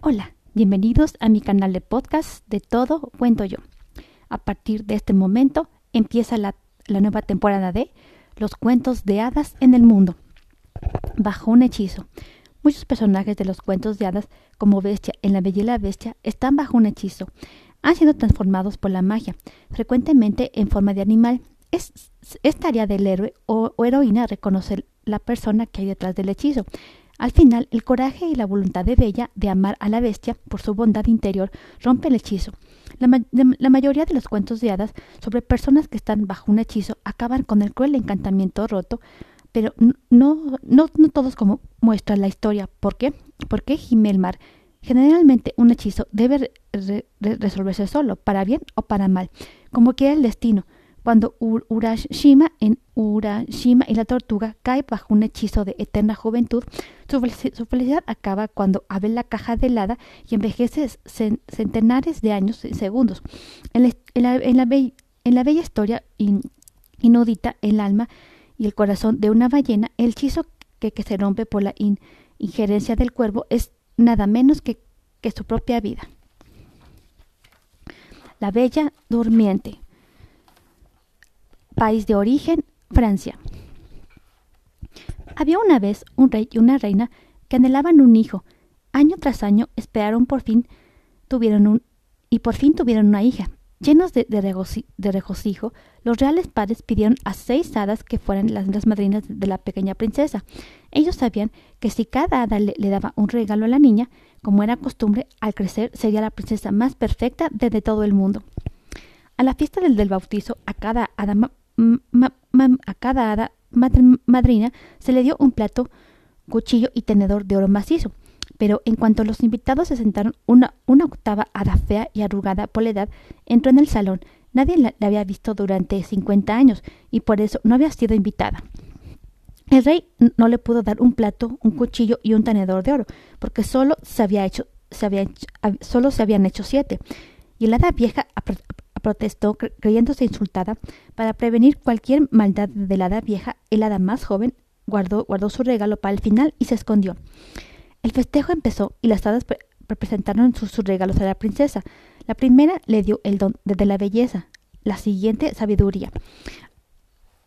Hola, bienvenidos a mi canal de podcast de Todo Cuento Yo. A partir de este momento empieza la, la nueva temporada de Los cuentos de hadas en el mundo. Bajo un hechizo. Muchos personajes de los cuentos de hadas, como Bestia en La Bella Bestia, están bajo un hechizo. Han sido transformados por la magia, frecuentemente en forma de animal. Es, tarea del héroe o heroína reconocer la persona que hay detrás del hechizo. Al final, el coraje y la voluntad de Bella de amar a la bestia por su bondad interior rompe el hechizo. La, ma la, mayoría de los cuentos de hadas sobre personas que están bajo un hechizo acaban con el cruel encantamiento roto, pero no, no, no todos como muestra la historia. ¿Por qué? Porque gime el mar. Generalmente un hechizo debe re resolverse solo, para bien o para mal, como quiera el destino. Cuando Urashima en Urashima y la tortuga cae bajo un hechizo de eterna juventud, su, felicidad acaba cuando abre la caja de helada y envejece centenares de años y segundos. En la, en la, en la, be en la bella historia in inaudita, el alma y el corazón de una ballena, el hechizo que, se rompe por la in injerencia del cuervo es nada menos que, que su propia vida. La Bella Durmiente. País de origen, Francia. Había una vez un rey y una reina que anhelaban un hijo. Año tras año esperaron por fin, tuvieron un y por fin tuvieron una hija. Llenos de, regocijo, los reales padres pidieron a seis hadas que fueran las, madrinas de la pequeña princesa. Ellos sabían que si cada hada le, daba un regalo a la niña, como era costumbre, al crecer sería la princesa más perfecta de, todo el mundo. A la fiesta del, del bautizo, a cada hada a cada hada madrina se le dio un plato, cuchillo y tenedor de oro macizo. Pero en cuanto los invitados se sentaron, una, octava hada fea y arrugada por la edad entró en el salón. Nadie la, había visto durante cincuenta años y por eso no había sido invitada. El rey no le pudo dar un plato, un cuchillo y un tenedor de oro, porque solo se había hecho, se había solo se habían hecho siete. Y el hada vieja protestó creyéndose insultada. Para prevenir cualquier maldad de la hada vieja, el hada más joven guardó, guardó su regalo para el final y se escondió. El festejo empezó y las hadas pre presentaron sus, regalos a la princesa. La primera le dio el don de, la belleza, la siguiente sabiduría.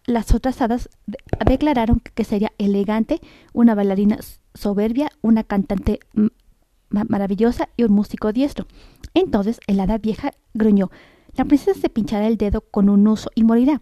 Las otras hadas de declararon que sería elegante, una bailarina soberbia, una cantante maravillosa y un músico diestro. Entonces el hada vieja gruñó la princesa se pinchará el dedo con un uso y morirá.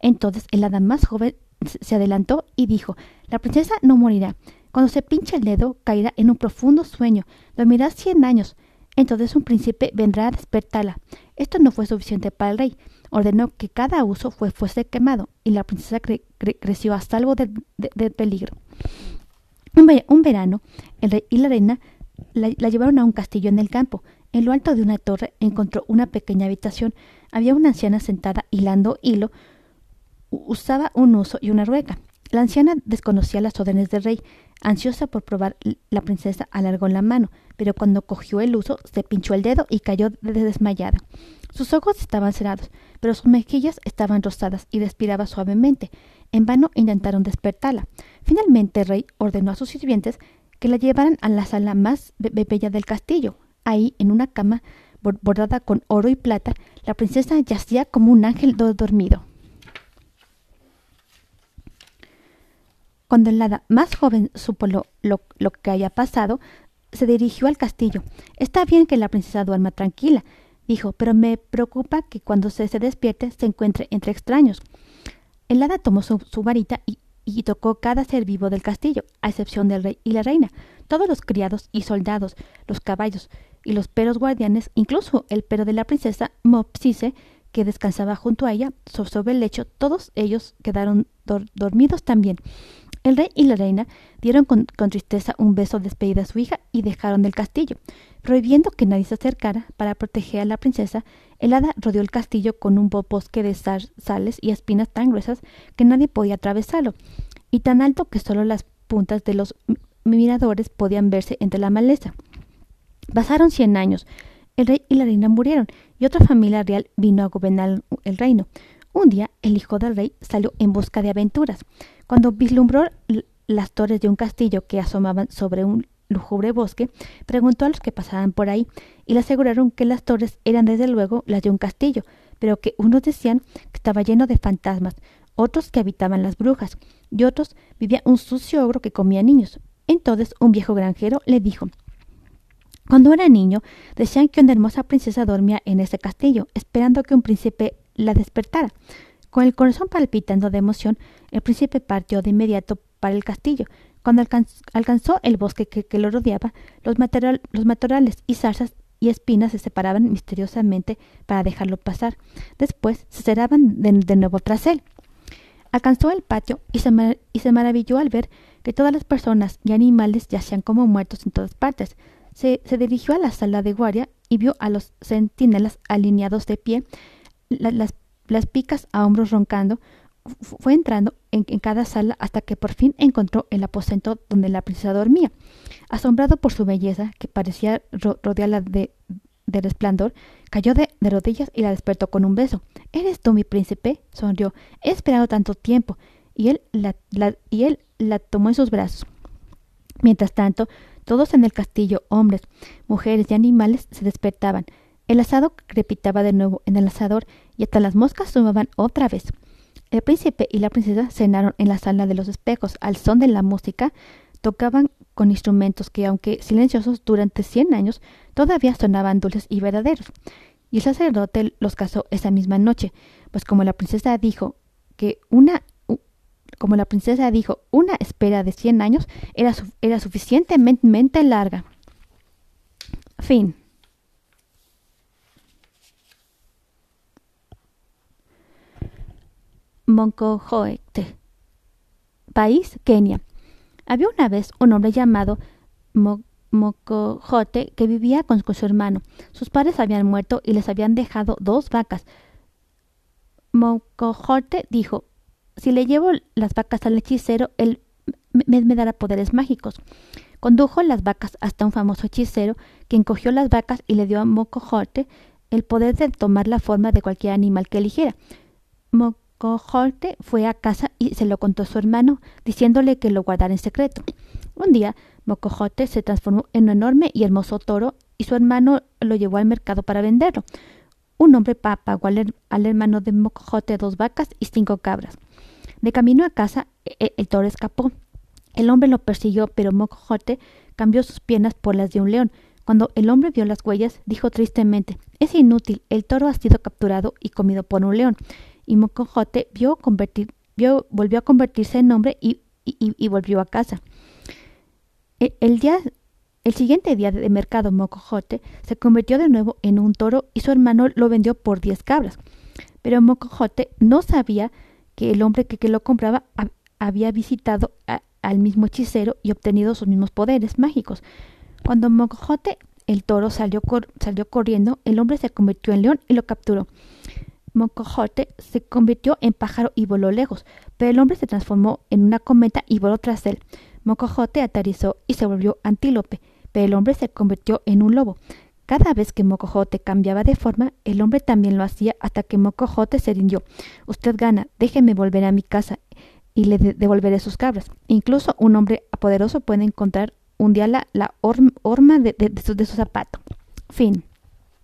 Entonces el hada más joven se adelantó y dijo La princesa no morirá. Cuando se pincha el dedo, caerá en un profundo sueño. Dormirá cien años. Entonces un príncipe vendrá a despertarla. Esto no fue suficiente para el rey. Ordenó que cada uso fue, fuese quemado, y la princesa cre cre creció a salvo del de, peligro. Un, verano, el rey y la reina la, la llevaron a un castillo en el campo. En lo alto de una torre encontró una pequeña habitación. Había una anciana sentada hilando hilo. Usaba un uso y una rueca. La anciana desconocía las órdenes del rey. Ansiosa por probar, la princesa alargó la mano, pero cuando cogió el uso se pinchó el dedo y cayó de desmayada. Sus ojos estaban cerrados, pero sus mejillas estaban rosadas y respiraba suavemente. En vano intentaron despertarla. Finalmente el rey ordenó a sus sirvientes que la llevaran a la sala más bella del castillo, Ahí, en una cama bordada con oro y plata, la princesa yacía como un ángel dormido. Cuando el hada más joven supo lo, que había pasado, se dirigió al castillo. Está bien que la princesa duerma tranquila, dijo, pero me preocupa que cuando se, despierte se encuentre entre extraños. El hada tomó su, su varita y, y tocó cada ser vivo del castillo, a excepción del rey y la reina. Todos los criados y soldados, los caballos y los perros guardianes, incluso el perro de la princesa Mopsise, que descansaba junto a ella sobre el lecho, todos ellos quedaron dor dormidos también. El rey y la reina dieron con, tristeza un beso de despedida a su hija y dejaron el castillo. Prohibiendo que nadie se acercara para proteger a la princesa, el hada rodeó el castillo con un bosque de sal, sales y espinas tan gruesas que nadie podía atravesarlo, y tan alto que solo las puntas de los miradores podían verse entre la maleza. Pasaron cien años. El rey y la reina murieron y otra familia real vino a gobernar el reino. Un día el hijo del rey salió en busca de aventuras. Cuando vislumbró las torres de un castillo que asomaban sobre un lúgubre bosque, preguntó a los que pasaban por ahí, y le aseguraron que las torres eran desde luego las de un castillo, pero que unos decían que estaba lleno de fantasmas, otros que habitaban las brujas, y otros vivía un sucio ogro que comía niños. Entonces un viejo granjero le dijo Cuando era niño, decían que una hermosa princesa dormía en ese castillo, esperando que un príncipe la despertara. Con el corazón palpitando de emoción, el príncipe partió de inmediato para el castillo. Cuando alcanzó el bosque que, lo rodeaba, los, matorrales y zarzas y espinas se separaban misteriosamente para dejarlo pasar. Después se cerraban de, nuevo tras él. Alcanzó el patio y se, maravilló al ver que todas las personas y animales yacían como muertos en todas partes. Se, dirigió a la sala de guardia y vio a los centinelas alineados de pie, las, las picas a hombros roncando, fue entrando en, cada sala hasta que por fin encontró el aposento donde la princesa dormía. Asombrado por su belleza, que parecía rodearla de, de resplandor, cayó de, rodillas y la despertó con un beso. ¿Eres tú mi príncipe? sonrió. He esperado tanto tiempo. Y él la, y él la tomó en sus brazos. Mientras tanto, todos en el castillo, hombres, mujeres y animales, se despertaban. El asado crepitaba de nuevo en el asador y hasta las moscas sumaban otra vez. El príncipe y la princesa cenaron en la sala de los espejos al son de la música, tocaban con instrumentos que, aunque silenciosos durante cien años, todavía sonaban dulces y verdaderos. Y el sacerdote los casó esa misma noche, pues como la princesa dijo que una como la princesa dijo, una espera de cien años era, era suficientemente larga. Fin. Moncojoete. País, Kenia. Había una vez un hombre llamado Mocojote que vivía con, su hermano. Sus padres habían muerto y les habían dejado dos vacas. Mocojote dijo, si le llevo las vacas al hechicero, él me, dará poderes mágicos. Condujo las vacas hasta un famoso hechicero, quien cogió las vacas y le dio a Mocojote el poder de tomar la forma de cualquier animal que eligiera. Mocojote fue a casa y se lo contó a su hermano, diciéndole que lo guardara en secreto. Un día, Mocojote se transformó en un enorme y hermoso toro y su hermano lo llevó al mercado para venderlo. Un hombre pagó al, hermano de Mocojote dos vacas y cinco cabras. De camino a casa, e, e, el, toro escapó. El hombre lo persiguió, pero Mocojote cambió sus piernas por las de un león. Cuando el hombre vio las huellas, dijo tristemente Es inútil, el toro ha sido capturado y comido por un león y Mocojote volvió a convertirse en hombre y, y, volvió a casa. E, el, día, el siguiente día de mercado Mocojote se convirtió de nuevo en un toro y su hermano lo vendió por diez cabras. Pero Mocojote no sabía que el hombre que, lo compraba había visitado al mismo hechicero y obtenido sus mismos poderes mágicos. Cuando Mocojote el toro salió, salió corriendo, el hombre se convirtió en león y lo capturó. Mocojote se convirtió en pájaro y voló lejos, pero el hombre se transformó en una cometa y voló tras él. Mocojote aterrizó y se volvió antílope, pero el hombre se convirtió en un lobo. Cada vez que Mocojote cambiaba de forma, el hombre también lo hacía hasta que Mocojote se rindió. Usted gana, déjeme volver a mi casa y le devolveré sus cabras. Incluso un hombre poderoso puede encontrar un día la, su, de su zapato. Fin.